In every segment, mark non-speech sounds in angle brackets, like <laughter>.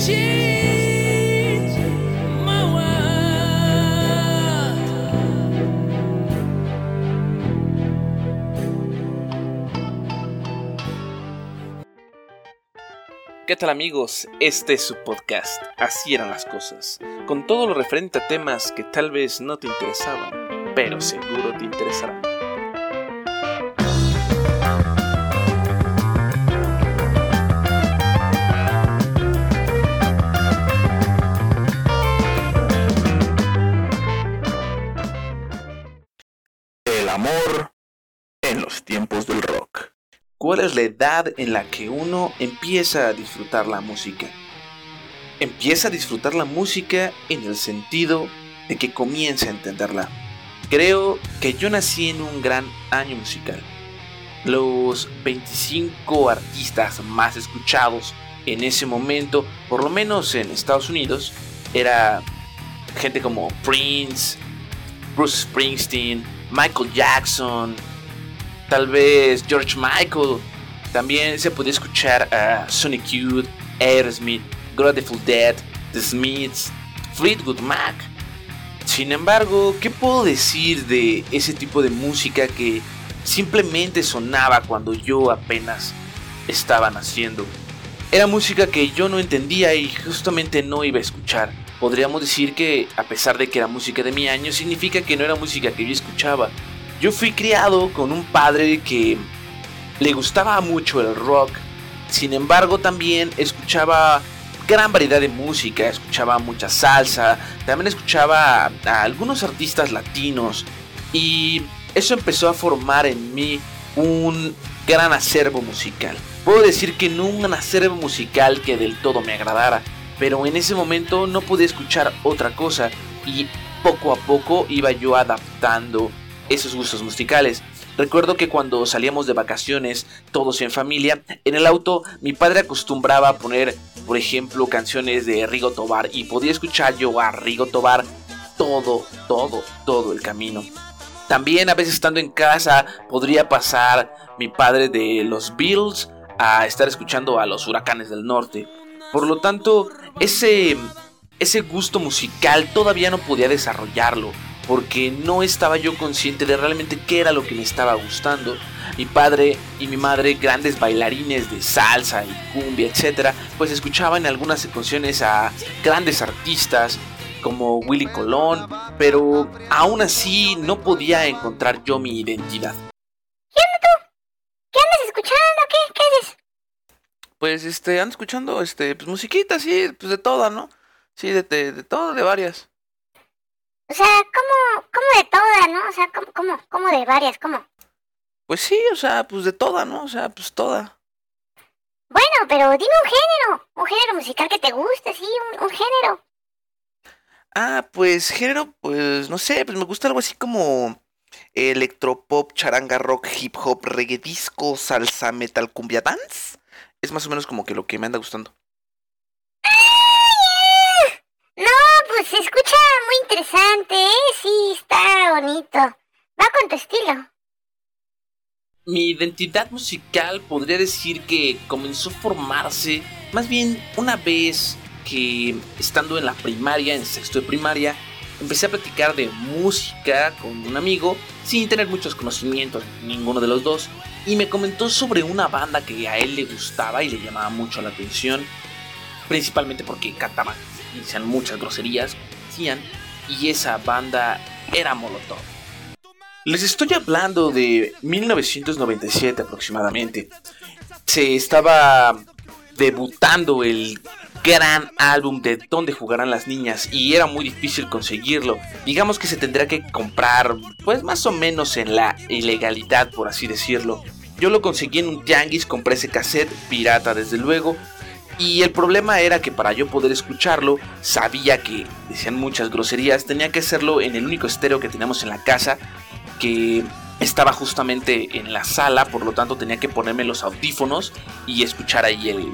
¿Qué tal amigos? Este es su podcast, Así eran las cosas, con todo lo referente a temas que tal vez no te interesaban, pero seguro te interesarán. El amor en los tiempos del rock. ¿Cuál es la edad en la que uno empieza a disfrutar la música? Empieza a disfrutar la música en el sentido de que comienza a entenderla. Creo que yo nací en un gran año musical. Los 25 artistas más escuchados en ese momento, por lo menos en Estados Unidos, era gente como Prince, Bruce Springsteen, Michael Jackson, tal vez George Michael. También se podía escuchar a Sonic Youth, Aerosmith, Grateful Dead, The Smiths, Fleetwood Mac. Sin embargo, ¿qué puedo decir de ese tipo de música que simplemente sonaba cuando yo apenas estaba naciendo? Era música que yo no entendía y justamente no iba a escuchar. Podríamos decir que a pesar de que era música de mi año, significa que no era música que yo escuchaba. Yo fui criado con un padre que le gustaba mucho el rock, sin embargo también escuchaba gran variedad de música, escuchaba mucha salsa, también escuchaba a algunos artistas latinos y eso empezó a formar en mí un gran acervo musical. Puedo decir que no un acervo musical que del todo me agradara, pero en ese momento no pude escuchar otra cosa y poco a poco iba yo adaptando esos gustos musicales. Recuerdo que cuando salíamos de vacaciones, todos en familia, en el auto mi padre acostumbraba a poner, por ejemplo, canciones de Rigo Tobar y podía escuchar yo a Rigo Tobar todo, todo, todo el camino. También a veces estando en casa podría pasar mi padre de los Beatles a estar escuchando a los huracanes del norte. Por lo tanto, ese, ese gusto musical todavía no podía desarrollarlo porque no estaba yo consciente de realmente qué era lo que me estaba gustando. Mi padre y mi madre, grandes bailarines de salsa y cumbia, etcétera, pues escuchaban en algunas canciones a grandes artistas como Willy Colón, pero aún así no podía encontrar yo mi identidad. ¿Qué onda tú? ¿Qué andas escuchando? ¿Qué? ¿Qué haces? Pues este, ando escuchando este, pues musiquita, sí, pues de toda, ¿no? Sí, de, de, de todo, de varias. O sea, ¿cómo, cómo de todas, no? O sea, ¿cómo, cómo, cómo de varias? ¿Cómo? Pues sí, o sea, pues de toda, ¿no? O sea, pues toda. Bueno, pero dime un género. Un género musical que te guste, sí, un, un género. Ah, pues género, pues no sé, pues me gusta algo así como electropop, charanga, rock, hip hop, reggae disco, salsa, metal, cumbia dance. Es más o menos como que lo que me anda gustando. ¡Ay! No, pues se escucha muy interesante, ¿eh? Sí, está bonito. Va con tu estilo. Mi identidad musical podría decir que comenzó a formarse más bien una vez que estando en la primaria, en sexto de primaria, empecé a platicar de música con un amigo sin tener muchos conocimientos, ninguno de los dos, y me comentó sobre una banda que a él le gustaba y le llamaba mucho la atención, principalmente porque cantaban decían muchas groserías, decían, y esa banda era Molotov. Les estoy hablando de 1997 aproximadamente. Se estaba debutando el gran álbum de Dónde jugarán las niñas y era muy difícil conseguirlo. Digamos que se tendría que comprar pues más o menos en la ilegalidad por así decirlo. Yo lo conseguí en un tianguis, compré ese cassette pirata desde luego. Y el problema era que para yo poder escucharlo, sabía que decían muchas groserías, tenía que hacerlo en el único estéreo que teníamos en la casa, que estaba justamente en la sala, por lo tanto tenía que ponerme los audífonos y escuchar ahí el,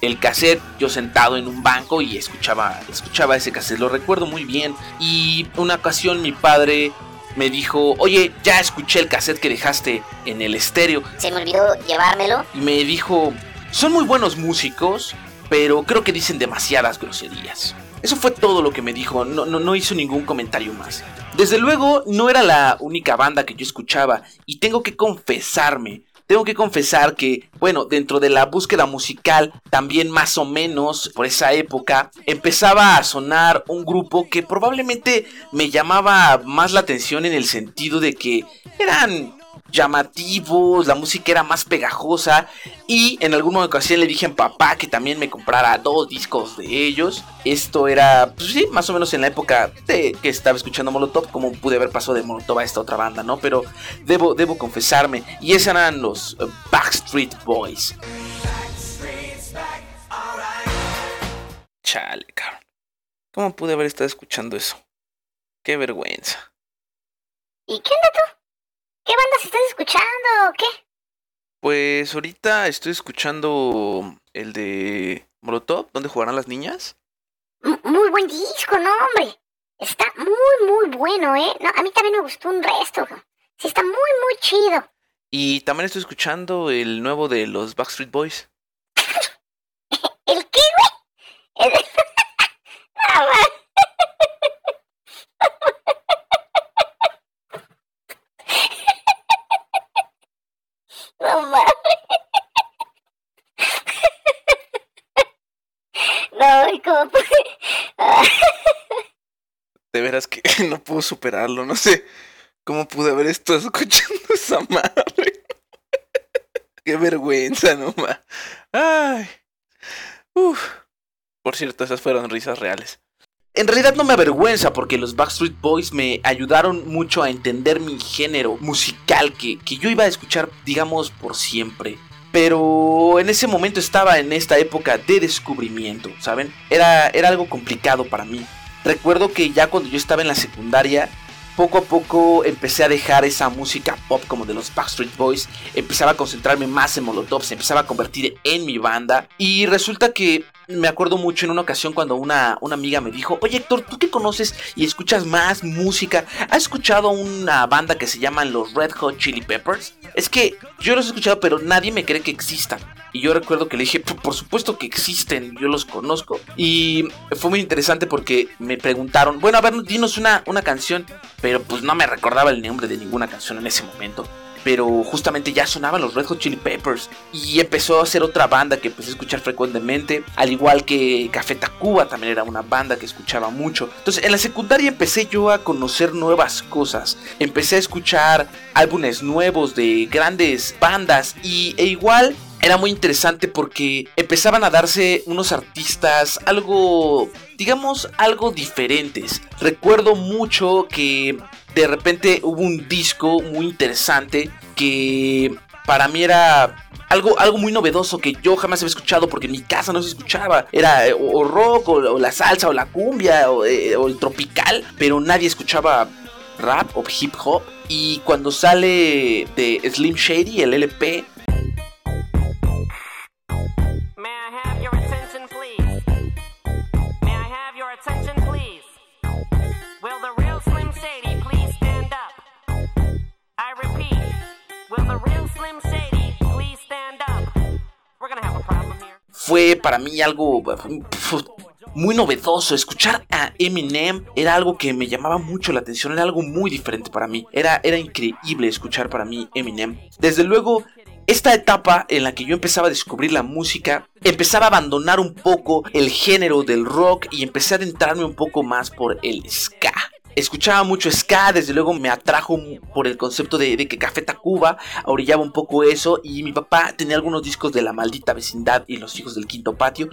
el cassette, yo sentado en un banco y escuchaba, escuchaba ese cassette, lo recuerdo muy bien. Y una ocasión mi padre me dijo, oye, ya escuché el cassette que dejaste en el estéreo. Se me olvidó llevármelo. Y me dijo, son muy buenos músicos, pero creo que dicen demasiadas groserías. Eso fue todo lo que me dijo, no, no, no hizo ningún comentario más. Desde luego, no era la única banda que yo escuchaba, y tengo que confesarme, tengo que confesar que, bueno, dentro de la búsqueda musical, también más o menos por esa época, empezaba a sonar un grupo que probablemente me llamaba más la atención en el sentido de que eran llamativos, la música era más pegajosa y en alguna ocasión le dije a papá que también me comprara dos discos de ellos. Esto era, pues sí, más o menos en la época de que estaba escuchando Molotov, como pude haber pasado de Molotov a esta otra banda, ¿no? Pero debo, debo confesarme, y esos eran los eh, Backstreet Boys. Chale, cabrón. ¿Cómo pude haber estado escuchando eso? Qué vergüenza. ¿Y qué onda tú? ¿Qué bandas estás escuchando o qué? Pues ahorita estoy escuchando el de Molotov, ¿dónde jugarán las niñas? muy buen disco, no, hombre. Está muy, muy bueno, ¿eh? No, a mí también me gustó un resto. Sí, está muy, muy chido. Y también estoy escuchando el nuevo de los Backstreet Boys. <laughs> ¿El qué, güey? El... <laughs> No No, ¿cómo <laughs> De veras que <laughs> no puedo superarlo, no sé cómo pude haber estado escuchando <laughs> esa madre. Qué vergüenza, no más. Ay. Uf. Por cierto, esas fueron risas reales. En realidad no me avergüenza porque los Backstreet Boys me ayudaron mucho a entender mi género musical que, que yo iba a escuchar, digamos, por siempre. Pero en ese momento estaba en esta época de descubrimiento, ¿saben? Era, era algo complicado para mí. Recuerdo que ya cuando yo estaba en la secundaria, poco a poco empecé a dejar esa música pop como de los Backstreet Boys, empezaba a concentrarme más en Molotov, se empezaba a convertir en mi banda y resulta que me acuerdo mucho en una ocasión cuando una, una amiga me dijo, oye Héctor, tú que conoces y escuchas más música, ¿has escuchado una banda que se llaman los Red Hot Chili Peppers? Es que yo los he escuchado pero nadie me cree que existan. Y yo recuerdo que le dije, por supuesto que existen, yo los conozco. Y fue muy interesante porque me preguntaron, bueno, a ver, dinos una, una canción. Pero pues no me recordaba el nombre de ninguna canción en ese momento pero justamente ya sonaban los Red Hot Chili Peppers y empezó a ser otra banda que empecé a escuchar frecuentemente, al igual que Café Tacuba también era una banda que escuchaba mucho. Entonces en la secundaria empecé yo a conocer nuevas cosas, empecé a escuchar álbumes nuevos de grandes bandas y e igual era muy interesante porque empezaban a darse unos artistas algo, digamos, algo diferentes. Recuerdo mucho que de repente hubo un disco muy interesante que para mí era algo, algo muy novedoso que yo jamás había escuchado porque en mi casa no se escuchaba. Era eh, o, rock, o, la salsa, o la cumbia, eh, o, el tropical, pero nadie escuchaba rap o hip hop. Y cuando sale de Slim Shady, el LP, fue para mí algo muy novedoso. Escuchar a Eminem era algo que me llamaba mucho la atención, era algo muy diferente para mí. Era, era increíble escuchar para mí Eminem. Desde luego, esta etapa en la que yo empezaba a descubrir la música, empezaba a abandonar un poco el género del rock y empecé a adentrarme un poco más por el ska escuchaba mucho ska, desde luego me atrajo por el concepto de, que Café Tacuba orillaba un poco eso y mi papá tenía algunos discos de La Maldita Vecindad y Los Hijos del Quinto Patio.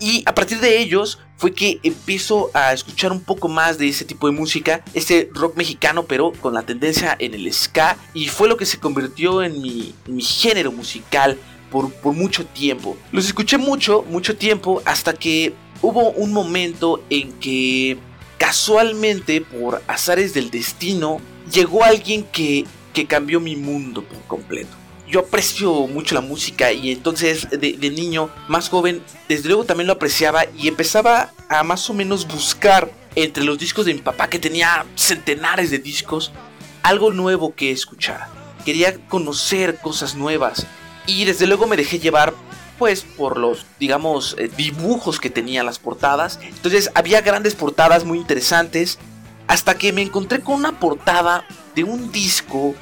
Y a partir de ellos fue que empiezo a escuchar un poco más de ese tipo de música, ese rock mexicano, pero con la tendencia en el ska. Y fue lo que se convirtió en mi, género musical por, por mucho tiempo. Los escuché mucho, mucho tiempo, hasta que hubo un momento en que casualmente, por azares del destino, llegó alguien que, que cambió mi mundo por completo. Yo aprecio mucho la música y entonces de, de, niño, más joven, desde luego también lo apreciaba y empezaba a más o menos buscar entre los discos de mi papá, que tenía centenares de discos, algo nuevo que escuchar. Quería conocer cosas nuevas y desde luego me dejé llevar pues por los, digamos, eh, dibujos que tenían las portadas. Entonces había grandes portadas muy interesantes. Hasta que me encontré con una portada de un disco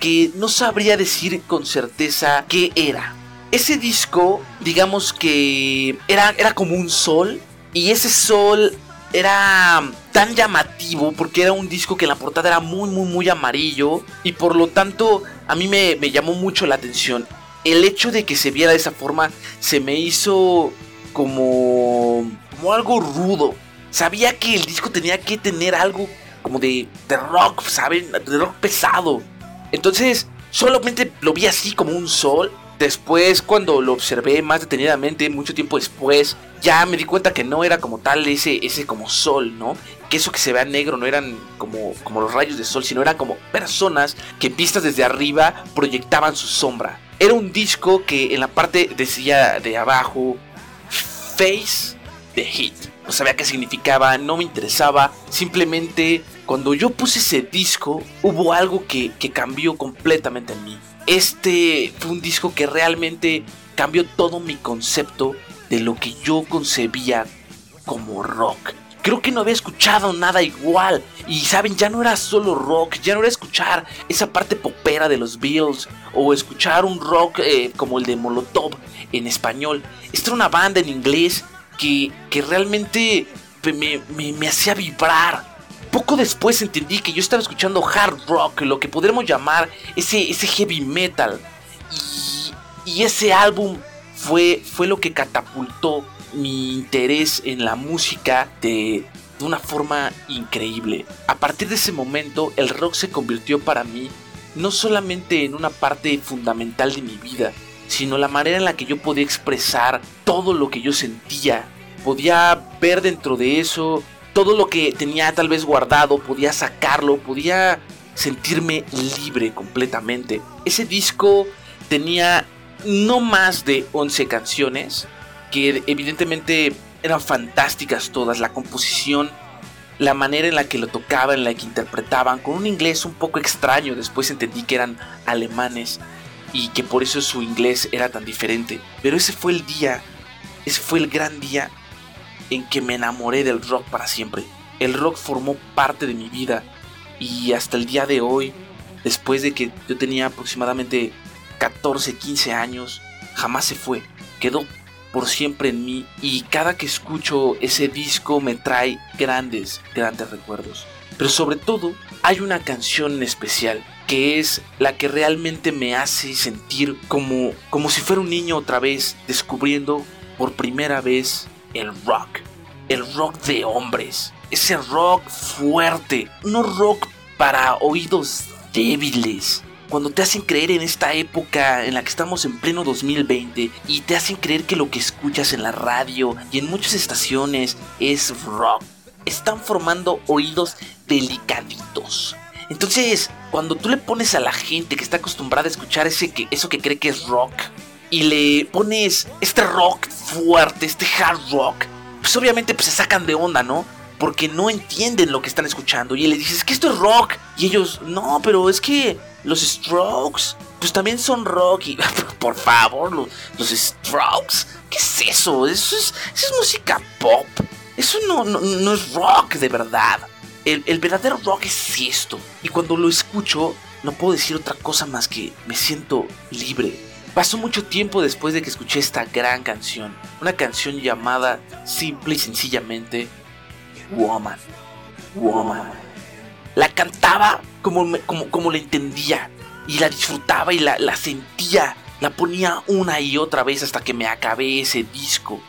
que no sabría decir con certeza qué era. Ese disco, digamos que era, era como un sol. Y ese sol era tan llamativo porque era un disco que en la portada era muy, muy, muy amarillo. Y por lo tanto a mí me, me llamó mucho la atención el hecho de que se viera de esa forma se me hizo como, como algo rudo. Sabía que el disco tenía que tener algo como de, de rock, ¿saben? De rock pesado. Entonces, solamente lo vi así como un sol. Después, cuando lo observé más detenidamente, mucho tiempo después, ya me di cuenta que no era como tal ese, ese como sol, ¿no? Que eso que se vea negro no eran como, como los rayos de sol, sino eran como personas que vistas desde arriba proyectaban su sombra. Era un disco que en la parte decía de abajo Face the Hit. No sabía qué significaba, no me interesaba. Simplemente cuando yo puse ese disco hubo algo que, que cambió completamente en mí. Este fue un disco que realmente cambió todo mi concepto de lo que yo concebía como rock creo que no había escuchado nada igual. Y saben, ya no era solo rock, ya no era escuchar esa parte popera de los Beatles o escuchar un rock eh, como el de Molotov en español. Esta era una banda en inglés que, que realmente me, me, hacía vibrar. Poco después entendí que yo estaba escuchando hard rock, lo que podremos llamar ese, ese heavy metal. Y, ese álbum fue, fue lo que catapultó mi interés en la música de, de una forma increíble. A partir de ese momento, el rock se convirtió para mí no solamente en una parte fundamental de mi vida, sino la manera en la que yo podía expresar todo lo que yo sentía. Podía ver dentro de eso todo lo que tenía tal vez guardado, podía sacarlo, podía sentirme libre completamente. Ese disco tenía no más de 11 canciones, que evidentemente eran fantásticas todas, la composición, la manera en la que lo tocaban, en la que interpretaban, con un inglés un poco extraño, después entendí que eran alemanes y que por eso su inglés era tan diferente. Pero ese fue el día, ese fue el gran día en que me enamoré del rock para siempre. El rock formó parte de mi vida y hasta el día de hoy, después de que yo tenía aproximadamente 14, 15 años, jamás se fue. Quedó por siempre en mí y cada que escucho ese disco me trae grandes, grandes recuerdos. Pero sobre todo hay una canción en especial que es la que realmente me hace sentir como, como si fuera un niño otra vez descubriendo por primera vez el rock. El rock de hombres. Ese rock fuerte. No rock para oídos débiles cuando te hacen creer en esta época en la que estamos en pleno 2020 y te hacen creer que lo que escuchas en la radio y en muchas estaciones es rock, están formando oídos delicaditos. Entonces, cuando tú le pones a la gente que está acostumbrada a escuchar ese que, eso que cree que es rock y le pones este rock fuerte, este hard rock, pues obviamente pues se sacan de onda, ¿no? porque no entienden lo que están escuchando. Y él les dice, es que esto es rock. Y ellos, no, pero es que los Strokes, pues también son rock. Y, <laughs> por favor, los, Strokes, ¿qué es eso? Eso es, es música pop. Eso no, no, es rock de verdad. El, el verdadero rock es esto. Y cuando lo escucho, no puedo decir otra cosa más que me siento libre. Pasó mucho tiempo después de que escuché esta gran canción, una canción llamada simple y sencillamente Woman. Woman. La cantaba como, como, como la entendía. Y la disfrutaba y la, la sentía. La ponía una y otra vez hasta que me acabé ese disco.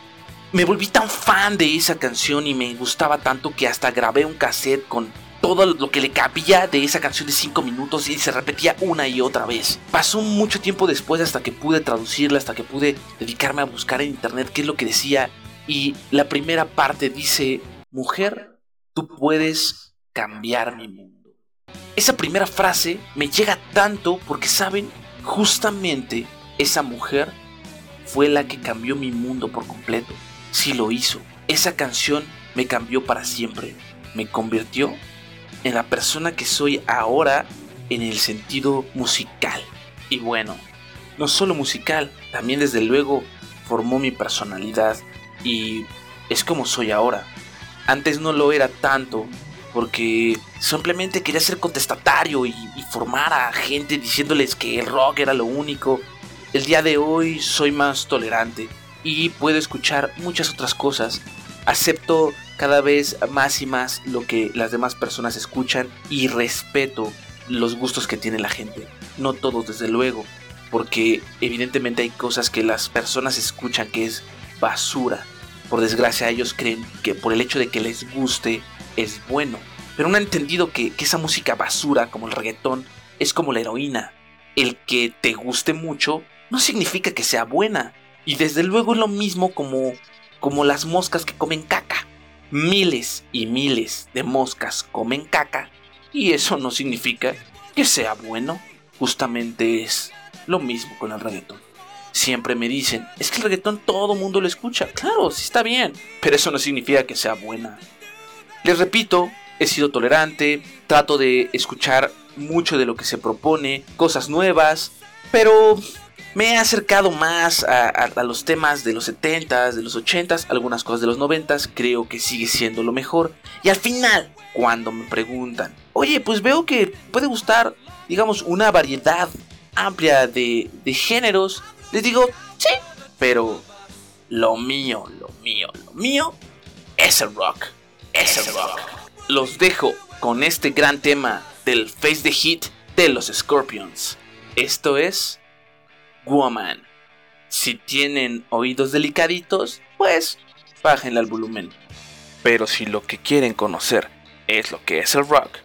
Me volví tan fan de esa canción y me gustaba tanto que hasta grabé un cassette con todo lo que le cabía de esa canción de 5 minutos y se repetía una y otra vez. Pasó mucho tiempo después hasta que pude traducirla, hasta que pude dedicarme a buscar en internet qué es lo que decía. Y la primera parte dice, Mujer, tú puedes cambiar mi mundo. Esa primera frase me llega tanto porque, ¿saben? justamente esa mujer fue la que cambió mi mundo por completo. Sí lo hizo. Esa canción me cambió para siempre. Me convirtió en la persona que soy ahora en el sentido musical. Y bueno, no solo musical, también desde luego formó mi personalidad y es como soy ahora. Antes no lo era tanto porque simplemente quería ser contestatario y, formar a gente diciéndoles que el rock era lo único. El día de hoy soy más tolerante y puedo escuchar muchas otras cosas. Acepto cada vez más y más lo que las demás personas escuchan y respeto los gustos que tiene la gente. No todos, desde luego, porque evidentemente hay cosas que las personas escuchan que es basura. Por desgracia ellos creen que por el hecho de que les guste es bueno. Pero no han entendido que, esa música basura como el reggaetón es como la heroína. El que te guste mucho no significa que sea buena. Y desde luego es lo mismo como, como las moscas que comen caca. Miles y miles de moscas comen caca y eso no significa que sea bueno. Justamente es lo mismo con el reggaetón. Siempre me dicen, es que el reggaetón todo mundo lo escucha. Claro, sí está bien, pero eso no significa que sea buena. Les repito, he sido tolerante, trato de escuchar mucho de lo que se propone, cosas nuevas, pero me he acercado más a, los temas de los 70s, de los 80s, algunas cosas de los 90s, creo que sigue siendo lo mejor. Y al final, cuando me preguntan, oye, pues veo que puede gustar, digamos, una variedad amplia de, de géneros, les digo, sí, pero lo mío, lo mío, lo mío es el rock, es el rock. Los dejo con este gran tema del Face the Hit de los Scorpions. Esto es Woman. Si tienen oídos delicaditos, pues bájenle al volumen. Pero si lo que quieren conocer es lo que es el rock,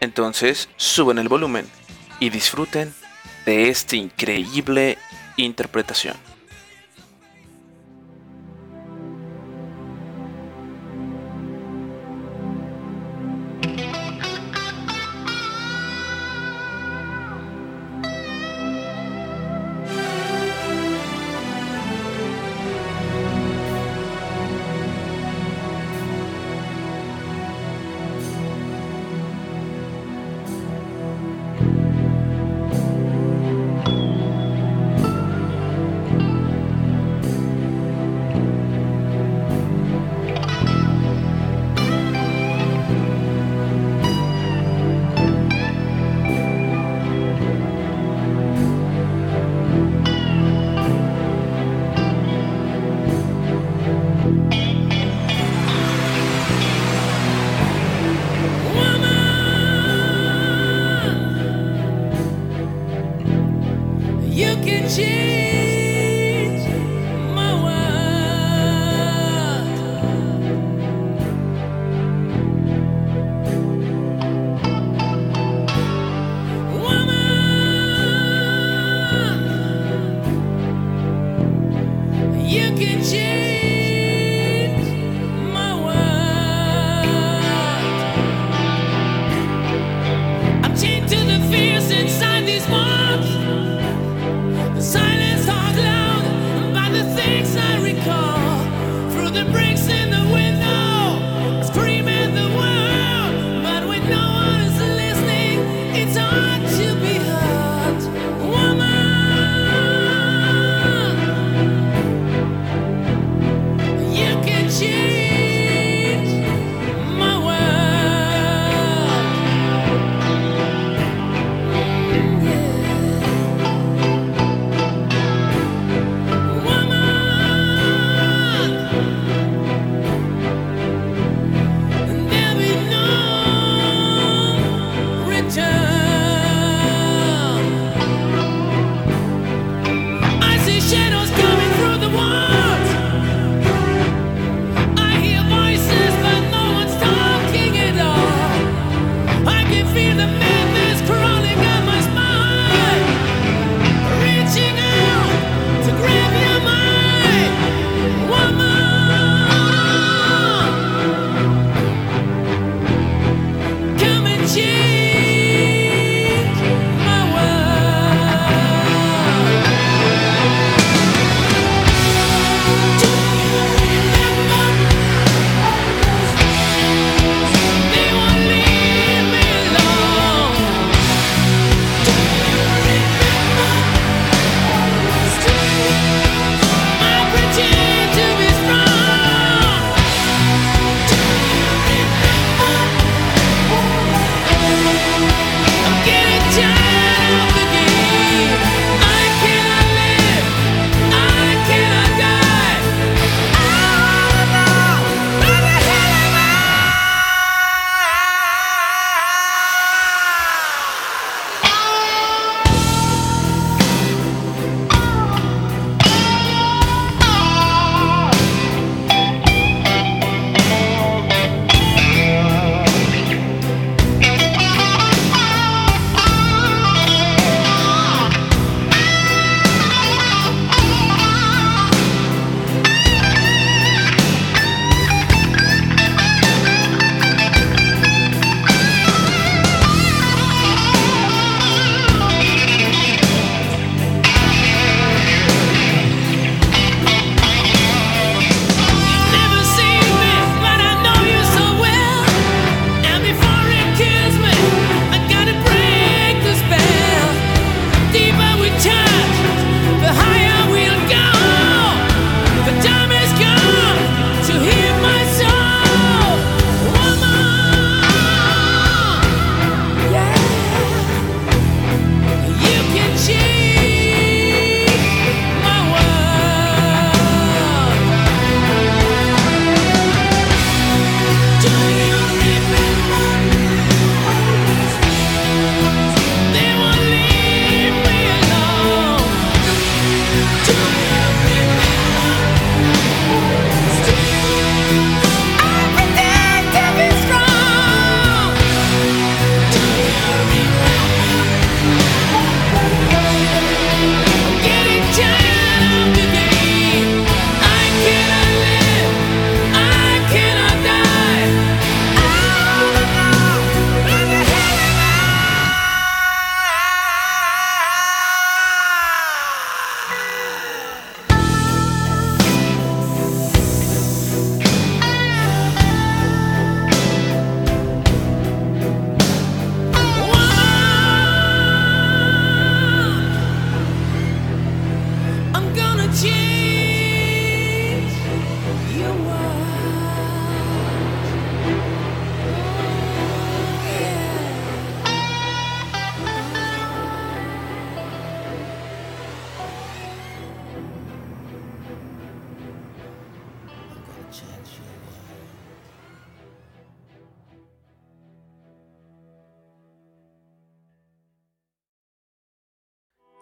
entonces suben el volumen y disfruten de esta increíble interpretación.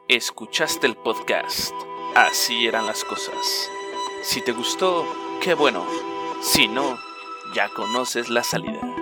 Escuchaste el podcast. Así eran las cosas. Si te gustó, qué bueno. Si no, ya conoces la salida.